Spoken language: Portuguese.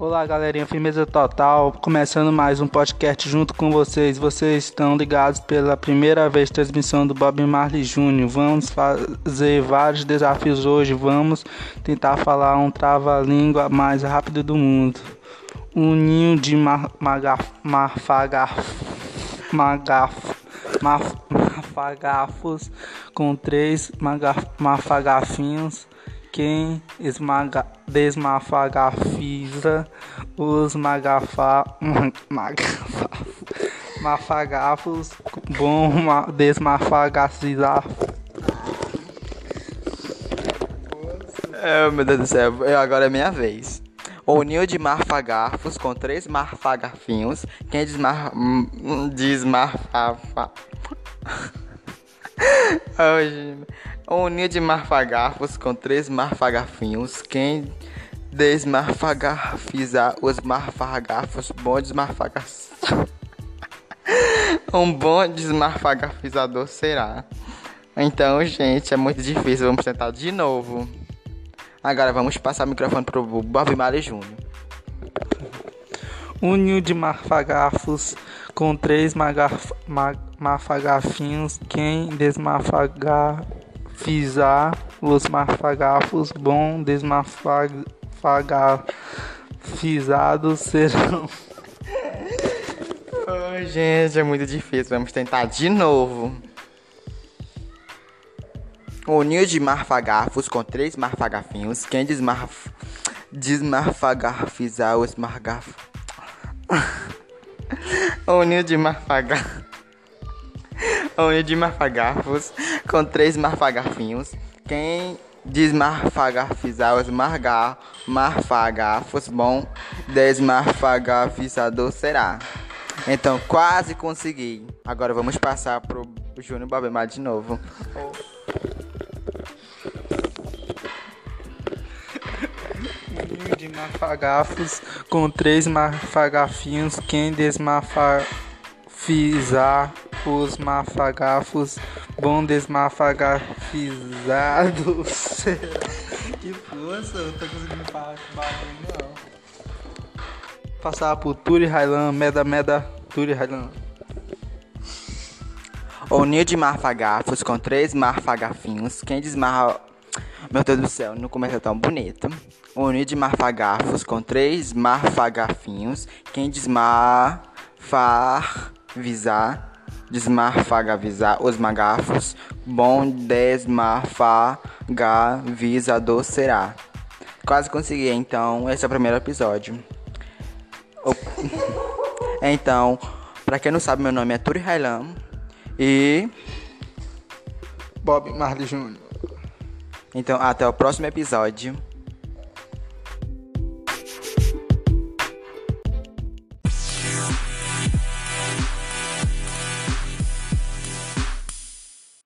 Olá, galerinha, firmeza total. Começando mais um podcast junto com vocês. Vocês estão ligados pela primeira vez transmissão do Bob Marley Jr. Vamos fazer vários desafios hoje. Vamos tentar falar um trava-língua mais rápido do mundo. Um ninho de mar, magaf, marfagaf, mafagafos com três magaf, mafagafinhos quem esmaga, desmafagafiza os magafa, magafa, mafagafos, bom desmafagacizar. Oh, meu Deus do céu, agora é minha vez. O ninho de marfagafos com três marfagafinhos. Quem desmar... desmarfafa... Hoje, um ninho de marfagafos com três marfagafinhos. Quem desmarfagafizar os marfagafos, bom desmarfagas. um bom desmarfagafizador será. Então, gente, é muito difícil. Vamos tentar de novo. Agora vamos passar o microfone pro Bob Marley Jr. Um ninho de marfagafos com três magaf, mag, mafagafinhos. Desmafagafizar os marfagafos, bom desmafagafizados serão. oh, gente, é muito difícil. Vamos tentar de novo. O ninho de marfagafos com três marfagafinhos. Quem desmarf... desmarfagafizar os margafos. o ninho de marfaga. Ninho de marfagafos com três marfagafinhos. Quem desmarfagafizar os margar, marfagafos, bom desmarfagafizador será. Então, quase consegui. Agora vamos passar pro Júnior Babemar de novo. de mafagafos com três mafagafinhos. Quem desmafagafizar os mafagafos, bom desmafagafizados. que força, eu não tô conseguindo falar barulho não. Passar por Turi Railan, Meda Meda, Turi Railan. O ninho de marfagafos com três marfagafinhos. Quem desmarra. Meu Deus do céu, não começa tão bonito. O ninho de marfagafos com três marfagafinhos. Quem desmarfavizar. Desmarfagavizar os magafos. Bom desmarfagavizador será. Quase consegui, então. Esse é o primeiro episódio. Então, pra quem não sabe, meu nome é Turi Railam. E. Bob Marley Jr. Então, até o próximo episódio.